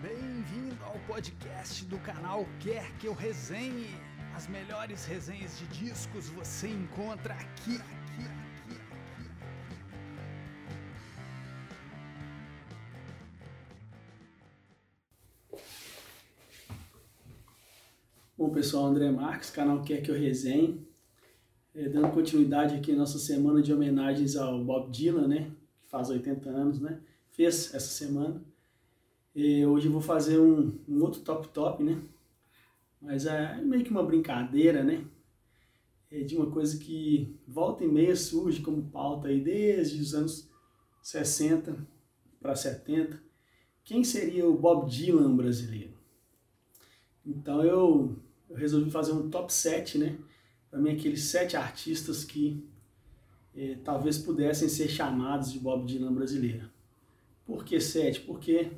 Bem-vindo ao podcast do canal Quer Que Eu Resenhe. As melhores resenhas de discos você encontra aqui, aqui, aqui, aqui. Bom, pessoal, André Marques, canal Quer Que Eu Resenhe. É, dando continuidade aqui nossa semana de homenagens ao Bob Dylan, né? Que faz 80 anos, né? Fez essa semana. E hoje eu vou fazer um, um outro top top, né? Mas é meio que uma brincadeira, né? É de uma coisa que volta e meia surge como pauta aí desde os anos 60 para 70. Quem seria o Bob Dylan brasileiro? Então eu, eu resolvi fazer um top 7, né? Para mim, aqueles sete artistas que eh, talvez pudessem ser chamados de Bob Dylan brasileiro. Por que sete? Porque,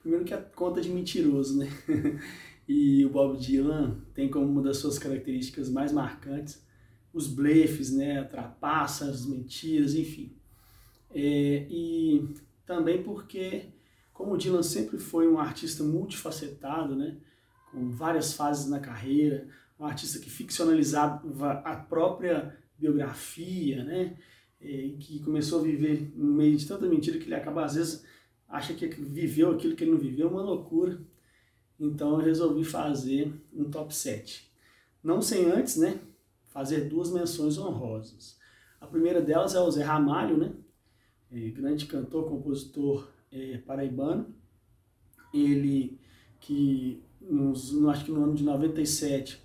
primeiro que é conta de mentiroso, né? e o Bob Dylan tem como uma das suas características mais marcantes os blefes, né? Trapaças, mentiras, enfim. É, e também porque, como o Dylan sempre foi um artista multifacetado, né? Com várias fases na carreira, um artista que ficcionalizava a própria biografia, né? É, que começou a viver no meio de tanta mentira que ele acaba, às vezes, acha que viveu aquilo que ele não viveu, uma loucura. Então eu resolvi fazer um top 7. Não sem antes, né? Fazer duas menções honrosas. A primeira delas é o Zé Ramalho, né? É, grande cantor, compositor é, paraibano. Ele que, nos, acho que no ano de 97,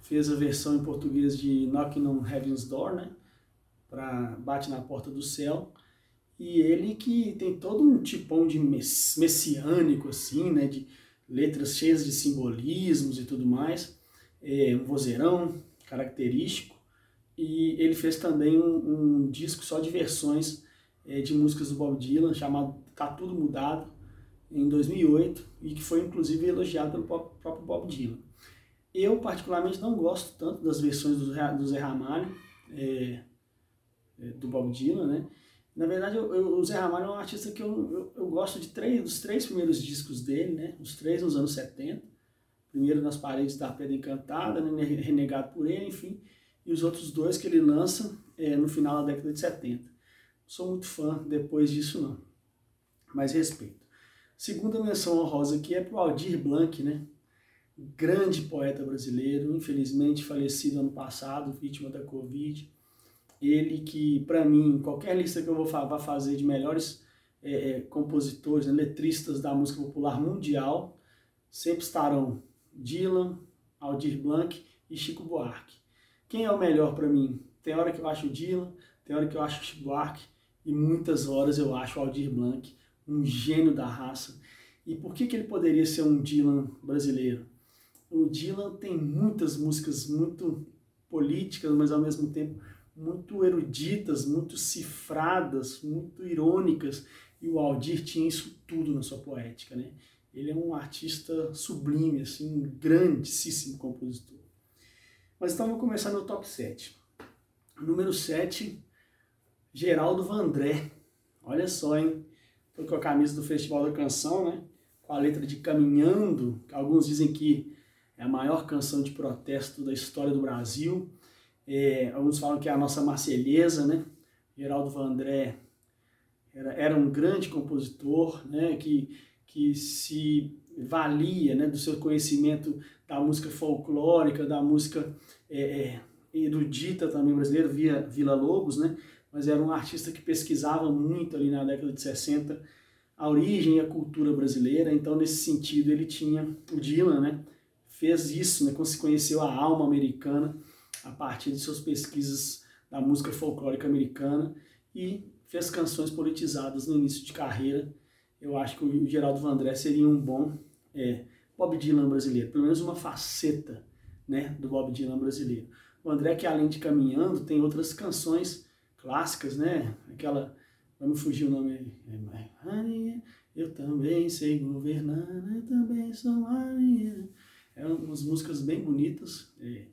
fez a versão em português de Knocking on Heaven's Door, né? Para Bate na Porta do Céu. E ele que tem todo um tipão de messiânico, assim, né? De letras cheias de simbolismos e tudo mais. É um vozeirão característico. E ele fez também um, um disco só de versões é, de músicas do Bob Dylan, chamado Tá Tudo Mudado, em 2008, e que foi inclusive elogiado pelo próprio Bob Dylan. Eu, particularmente, não gosto tanto das versões do, do Zé Ramalho, é, é, do Bob Dylan, né? Na verdade, eu, eu, o Zé Ramalho é um artista que eu, eu, eu, gosto de três, dos três primeiros discos dele, né? Os três nos anos 70. Primeiro nas paredes da Pedra Encantada, né? Renegado por ele, enfim. E os outros dois que ele lança é, no final da década de 70. Sou muito fã depois disso, não. Mas respeito. Segunda menção honrosa aqui é pro Aldir Blanc, né? grande poeta brasileiro, infelizmente falecido ano passado, vítima da Covid. Ele que, para mim, qualquer lista que eu vou vá fazer de melhores é, é, compositores, né, letristas da música popular mundial, sempre estarão Dylan, Aldir Blanc e Chico Buarque. Quem é o melhor para mim? Tem hora que eu acho Dylan, tem hora que eu acho Chico Buarque e muitas horas eu acho Aldir Blanc um gênio da raça. E por que, que ele poderia ser um Dylan brasileiro? o Dylan tem muitas músicas muito políticas, mas ao mesmo tempo muito eruditas, muito cifradas, muito irônicas, e o Aldir tinha isso tudo na sua poética, né? Ele é um artista sublime, assim, um grandíssimo compositor. Mas então vou começar no top 7. Número 7, Geraldo Vandré. Olha só, hein? Tô com a camisa do Festival da Canção, né? Com a letra de Caminhando, que alguns dizem que é a maior canção de protesto da história do Brasil. É, alguns falam que é a nossa Marselhesa, né? Geraldo Vandré era, era um grande compositor, né? Que, que se valia né, do seu conhecimento da música folclórica, da música é, é, erudita também brasileira, via Vila Lobos, né? Mas era um artista que pesquisava muito ali na década de 60 a origem e a cultura brasileira, então nesse sentido ele tinha o Dylan, né? fez isso, né, conheceu a alma americana a partir de suas pesquisas da música folclórica americana e fez canções politizadas no início de carreira. Eu acho que o Geraldo Vandré seria um bom é, Bob Dylan brasileiro, pelo menos uma faceta né, do Bob Dylan brasileiro. O André, que além de Caminhando, tem outras canções clássicas, né? Aquela, vamos fugir o nome, é, eu também sei governar, eu também sou Maria. É umas músicas bem bonitas, é,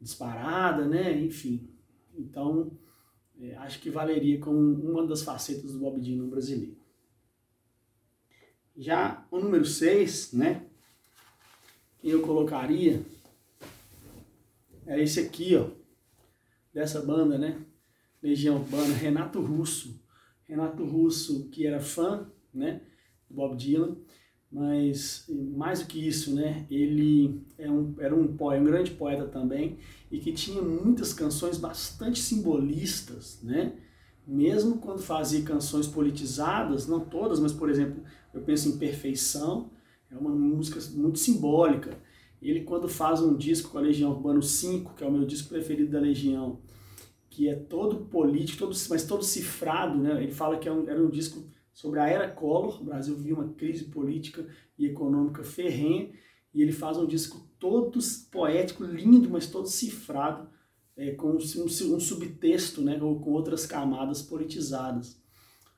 disparada, né? Enfim. Então, é, acho que valeria como uma das facetas do Bob Dylan brasileiro. Já o número 6, né? Eu colocaria é esse aqui, ó. Dessa banda, né? Legião Urbana, Renato Russo. Renato Russo, que era fã, né? Do Bob Dylan. Mas mais do que isso, né? Ele é um, era um poeta, um grande poeta também e que tinha muitas canções bastante simbolistas, né? Mesmo quando fazia canções politizadas, não todas, mas por exemplo, eu penso em Perfeição, é uma música muito simbólica. Ele quando faz um disco com a Legião Urbano 5, que é o meu disco preferido da Legião, que é todo político, todo, mas todo cifrado, né? Ele fala que é um, era um disco sobre a era Collor, o Brasil vivia uma crise política e econômica ferrenha, e ele faz um disco todo poético, lindo, mas todo cifrado, é, com um, um, subtexto, né, ou com outras camadas politizadas.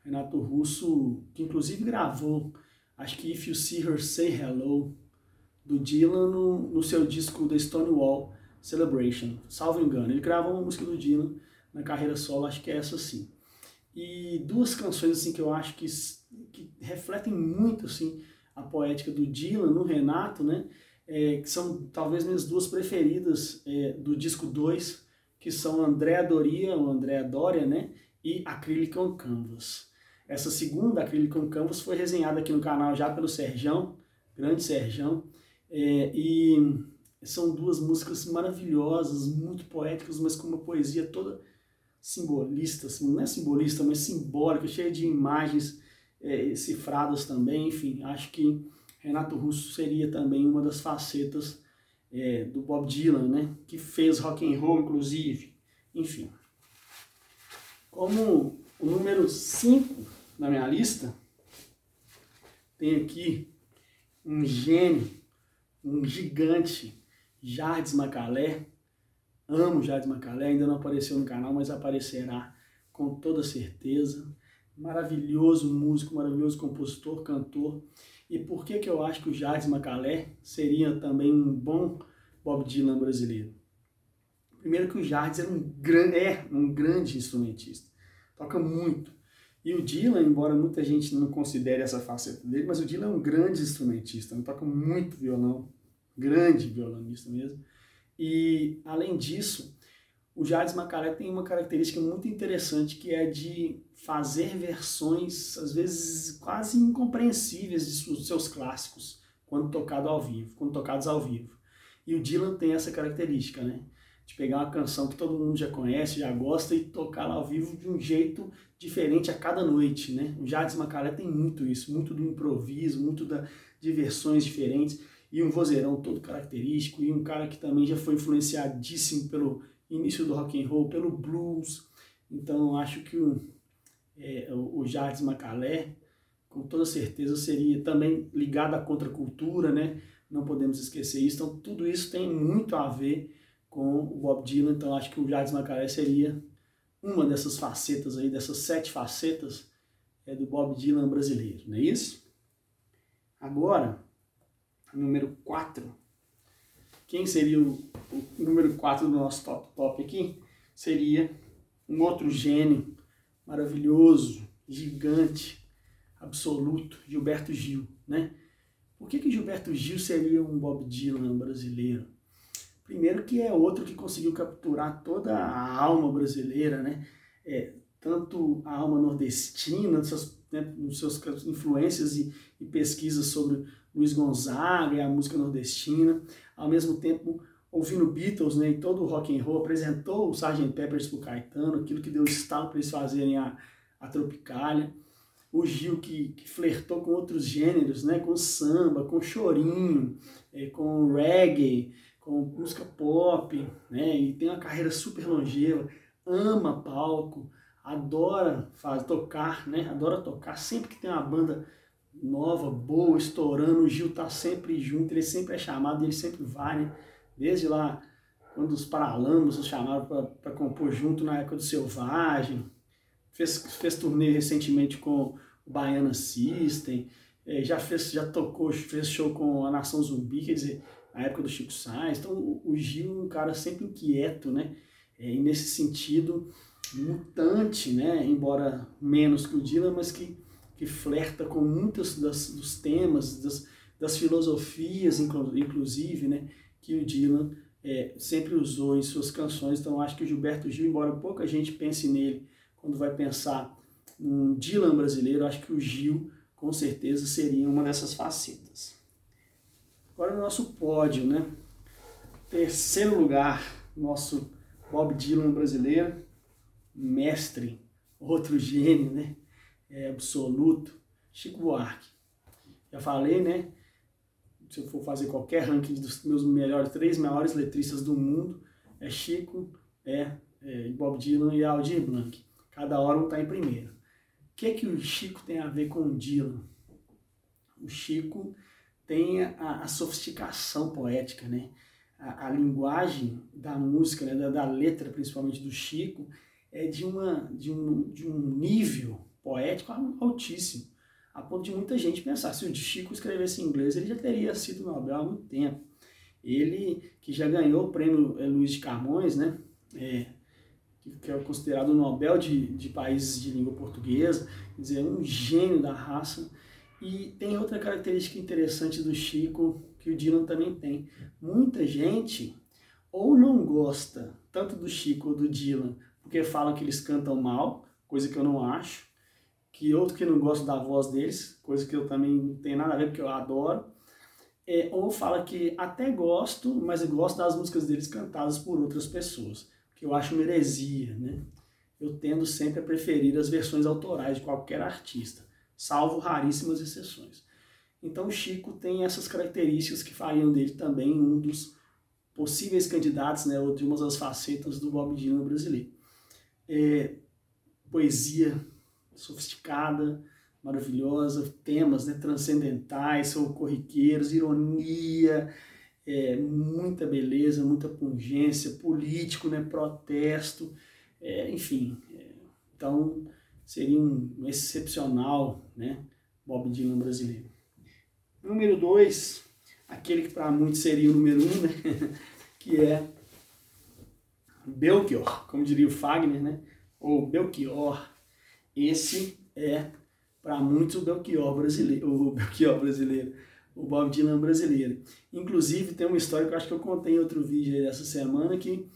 Renato Russo, que inclusive gravou, acho que If You See Her Say Hello, do Dylan no, no seu disco The Stonewall Celebration, salvo engano. Ele gravou uma música do Dylan na carreira solo, acho que é essa sim. E duas canções assim que eu acho que, que refletem muito assim a poética do Dylan no Renato, né? É, que são talvez minhas duas preferidas é, do disco 2, que são Andréa Doria, ou Andréa Doria, né? E Acrylic on Canvas. Essa segunda, Acrylic on Canvas, foi resenhada aqui no canal já pelo Serjão, grande Serjão, é, e são duas músicas maravilhosas, muito poéticas, mas com uma poesia toda simbolista, assim, não é simbolista, mas simbólica, cheia de imagens é, cifradas também, enfim, acho que Renato Russo seria também uma das facetas é, do Bob Dylan, né, que fez rock and roll, inclusive, enfim. Como o número 5 na minha lista, tem aqui um gênio, um gigante, Jardim Macalé, Amo Jades Macalé, ainda não apareceu no canal, mas aparecerá com toda certeza. Maravilhoso músico, maravilhoso compositor, cantor. E por que, que eu acho que o Jades Macalé seria também um bom Bob Dylan brasileiro? Primeiro que o Jardim era um, gran, é um grande instrumentista, toca muito. E o Dylan, embora muita gente não considere essa faceta dele, mas o Dylan é um grande instrumentista, ele toca muito violão, grande violonista mesmo. E, além disso, o Jardim Macalé tem uma característica muito interessante que é de fazer versões, às vezes, quase incompreensíveis de seus clássicos quando tocado ao vivo, quando tocados ao vivo. E o Dylan tem essa característica, né? De pegar uma canção que todo mundo já conhece, já gosta e tocá-la ao vivo de um jeito diferente a cada noite, né? O Jardim Macalé tem muito isso, muito do improviso, muito da, de versões diferentes e um vozeirão todo característico, e um cara que também já foi influenciadíssimo pelo início do rock and roll, pelo blues. Então acho que o, é, o Jardim Macalé, com toda certeza, seria também ligado à contracultura, né? Não podemos esquecer isso. Então tudo isso tem muito a ver com o Bob Dylan. Então acho que o Jardim Macalé seria uma dessas facetas aí, dessas sete facetas é, do Bob Dylan brasileiro, não é isso? Agora, número 4. Quem seria o, o número 4 do nosso top top aqui? Seria um outro gênio maravilhoso, gigante, absoluto, Gilberto Gil, né? Por que, que Gilberto Gil seria um Bob Dylan brasileiro? Primeiro que é outro que conseguiu capturar toda a alma brasileira, né? É, tanto a alma nordestina, suas, né, suas influências e, e pesquisas sobre Luiz Gonzaga e a música nordestina, ao mesmo tempo ouvindo Beatles né, e todo o rock and roll, apresentou o Sgt. Peppers o Caetano, aquilo que deu estalo para eles fazerem a, a Tropicália. O Gil que, que flertou com outros gêneros, né, com samba, com chorinho, é, com reggae, com música pop, né, e tem uma carreira super longeva, ama palco, adora faz, tocar, né, adora tocar, sempre que tem uma banda nova, boa, estourando. O Gil tá sempre junto, ele sempre é chamado, ele sempre vai, né? Desde lá, quando os Paralamas chamaram para compor junto na época do Selvagem. Fez, fez turnê recentemente com o Baiana System. É, já, fez, já tocou, fez show com a Nação Zumbi, quer dizer, na época do Chico Sainz. Então, o, o Gil é um cara sempre inquieto, né? É, e nesse sentido, mutante, né? Embora menos que o Dylan, mas que que flerta com muitos das, dos temas, das, das filosofias, inclusive, né, que o Dylan é, sempre usou em suas canções. Então, acho que o Gilberto Gil, embora pouca gente pense nele quando vai pensar um Dylan brasileiro, acho que o Gil, com certeza, seria uma dessas facetas. Agora, no nosso pódio, né? Terceiro lugar, nosso Bob Dylan brasileiro, mestre, outro gênio, né? É, absoluto, Chico Buarque. Já falei, né? Se eu for fazer qualquer ranking dos meus melhores, três maiores letristas do mundo, é Chico, é, é Bob Dylan e Aldir Blanc. Cada hora um está em primeiro. O que que o Chico tem a ver com o Dylan? O Chico tem a, a sofisticação poética, né? A, a, linguagem da música, né? da, da letra, principalmente do Chico, é de, uma, de, um, de um nível poético altíssimo, a ponto de muita gente pensar, se o Chico escrevesse em inglês, ele já teria sido Nobel há muito tempo. Ele, que já ganhou o prêmio eh, Luiz de Camões, né, é, que é considerado o Nobel de, de países de língua portuguesa, quer dizer, um gênio da raça. E tem outra característica interessante do Chico, que o Dylan também tem. Muita gente ou não gosta tanto do Chico ou do Dylan porque falam que eles cantam mal, coisa que eu não acho, que outro que não gosta da voz deles, coisa que eu também não tenho nada a ver, porque eu adoro, é, ou fala que até gosto, mas eu gosto das músicas deles cantadas por outras pessoas, que eu acho uma heresia, né? Eu tendo sempre a preferir as versões autorais de qualquer artista, salvo raríssimas exceções. Então o Chico tem essas características que fariam dele também um dos possíveis candidatos, né, ou de uma das facetas do Bob Dylan brasileiro é, poesia sofisticada, maravilhosa, temas né, transcendentais, ou corriqueiros, ironia, é, muita beleza, muita pungência, político, né, protesto, é, enfim. É, então, seria um, um, excepcional né, Bob Dylan brasileiro. Número dois, aquele que para muitos seria o número um, né, que é Belchior, como diria o Fagner, né? ou Belchior. Esse é, para muitos, o Belchior brasileiro, o Belchior brasileiro, o Bob Dylan brasileiro. Inclusive, tem uma história que eu acho que eu contei em outro vídeo dessa semana, que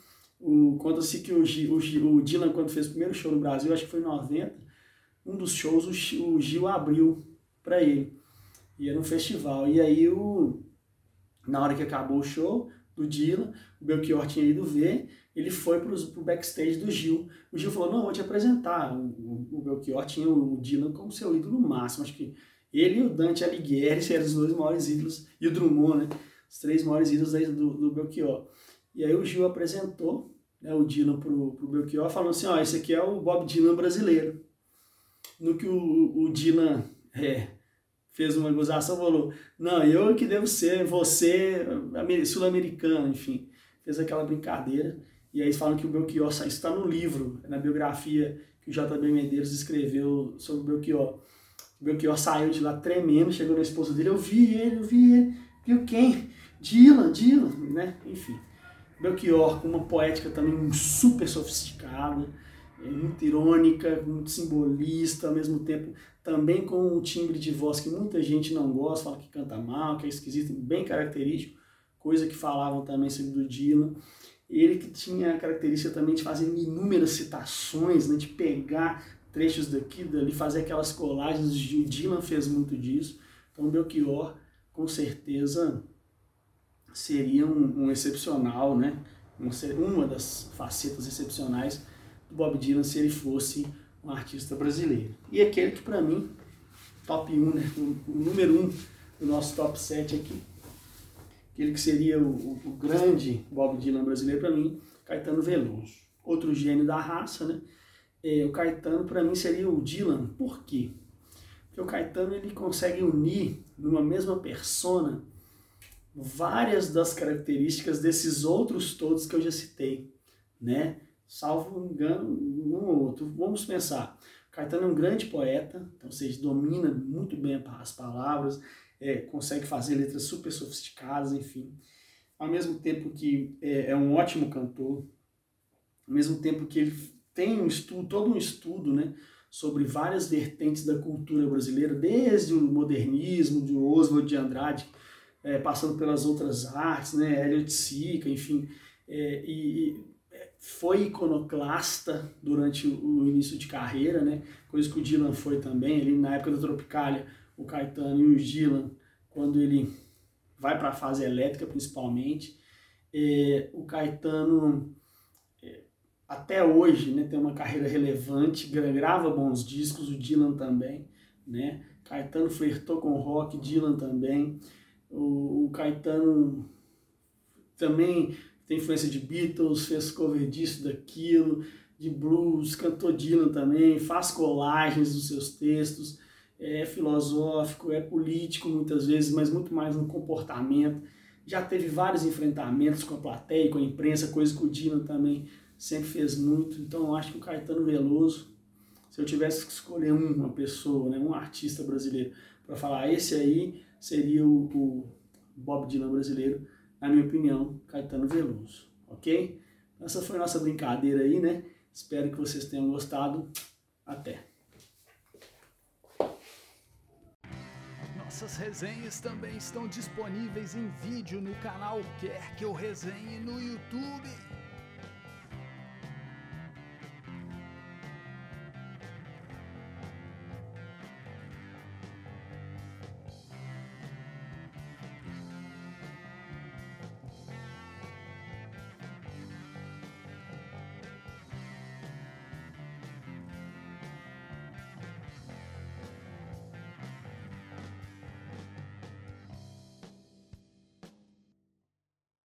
conta-se que o, o, o, Dylan, quando fez o primeiro show no Brasil, acho que foi em 90, um dos shows o, o Gil abriu para ele. E era um festival. E aí, o, na hora que acabou o show do Dylan, o Belchior tinha ido ver, ele foi para o backstage do Gil. O Gil falou, não, vou te apresentar. O, o, Belchior tinha o Dylan como seu ídolo máximo. Acho que ele e o Dante Alighieri eram os dois maiores ídolos, e o Drummond, né? Os três maiores ídolos do, do Belchior. E aí o Gil apresentou né, o Dylan para o Belchior, falando assim, ó, esse aqui é o Bob Dylan brasileiro. No que o, o Dylan é, fez uma gozação, falou, não, eu que devo ser, você, sul-americano, enfim. Fez aquela brincadeira. E aí falam que o Belchior, isso está no livro, na biografia que o J.B. Medeiros escreveu sobre o Belchior. O Belchior saiu de lá tremendo, chegou na esposa dele, eu vi ele, eu vi ele. Viu quem? Dylan, Dylan, né? Enfim. Belchior com uma poética também super sofisticada, é, muito irônica, muito simbolista, ao mesmo tempo também com um timbre de voz que muita gente não gosta, fala que canta mal, que é esquisito, bem característico, coisa que falavam também sobre o Dylan. Ele que tinha a característica também de fazer inúmeras citações, né, de pegar trechos daqui, dali, fazer aquelas colagens. O Dylan fez muito disso. Então, Belchior, com certeza, seria um, um excepcional, né? uma das facetas excepcionais do Bob Dylan se ele fosse um artista brasileiro. E aquele que, para mim, top 1, né? o, o número 1 do nosso top 7 aqui, aquele que seria o, o, o grande Bob Dylan brasileiro para mim, Caetano Veloso. Outro gênio da raça, né? É, o Caetano para mim seria o Dylan. Por quê? Porque o Caetano ele consegue unir numa mesma persona várias das características desses outros todos que eu já citei, né? Salvo engano, um ou outro. Vamos pensar. Caetano é um grande poeta, então, ou seja, domina muito bem as palavras, é, consegue fazer letras super sofisticadas, enfim. Ao mesmo tempo que é, é, um ótimo cantor, ao mesmo tempo que ele tem um estudo, todo um estudo, né, sobre várias vertentes da cultura brasileira, desde o modernismo, de Oswald de Andrade, é, passando pelas outras artes, né, Elliot Sica, enfim, é, e, é, foi iconoclasta durante o início de carreira, né, coisa que o Dylan foi também, ali na época da Tropicália, o Caetano e o Dylan, quando ele vai para a fase elétrica principalmente, é, o Caetano até hoje né, tem uma carreira relevante, grava bons discos, o Dylan também, né? Caetano flertou com rock, Dylan também. O, o Caetano também tem influência de Beatles, fez cover disso, daquilo, de blues, cantou Dylan também, faz colagens dos seus textos, é filosófico, é político muitas vezes, mas muito mais no comportamento. Já teve vários enfrentamentos com a plateia, com a imprensa, coisa que o Dylan também sempre fez muito. Então eu acho que o Caetano Veloso, se eu tivesse que escolher uma pessoa, né, um artista brasileiro, para falar esse aí seria o, o, Bob Dylan brasileiro, na minha opinião, Caetano Veloso, ok? Essa foi nossa brincadeira aí, né? Espero que vocês tenham gostado. Até! Nossas resenhas também estão disponíveis em vídeo no canal Quer Que Eu Resenhe no YouTube.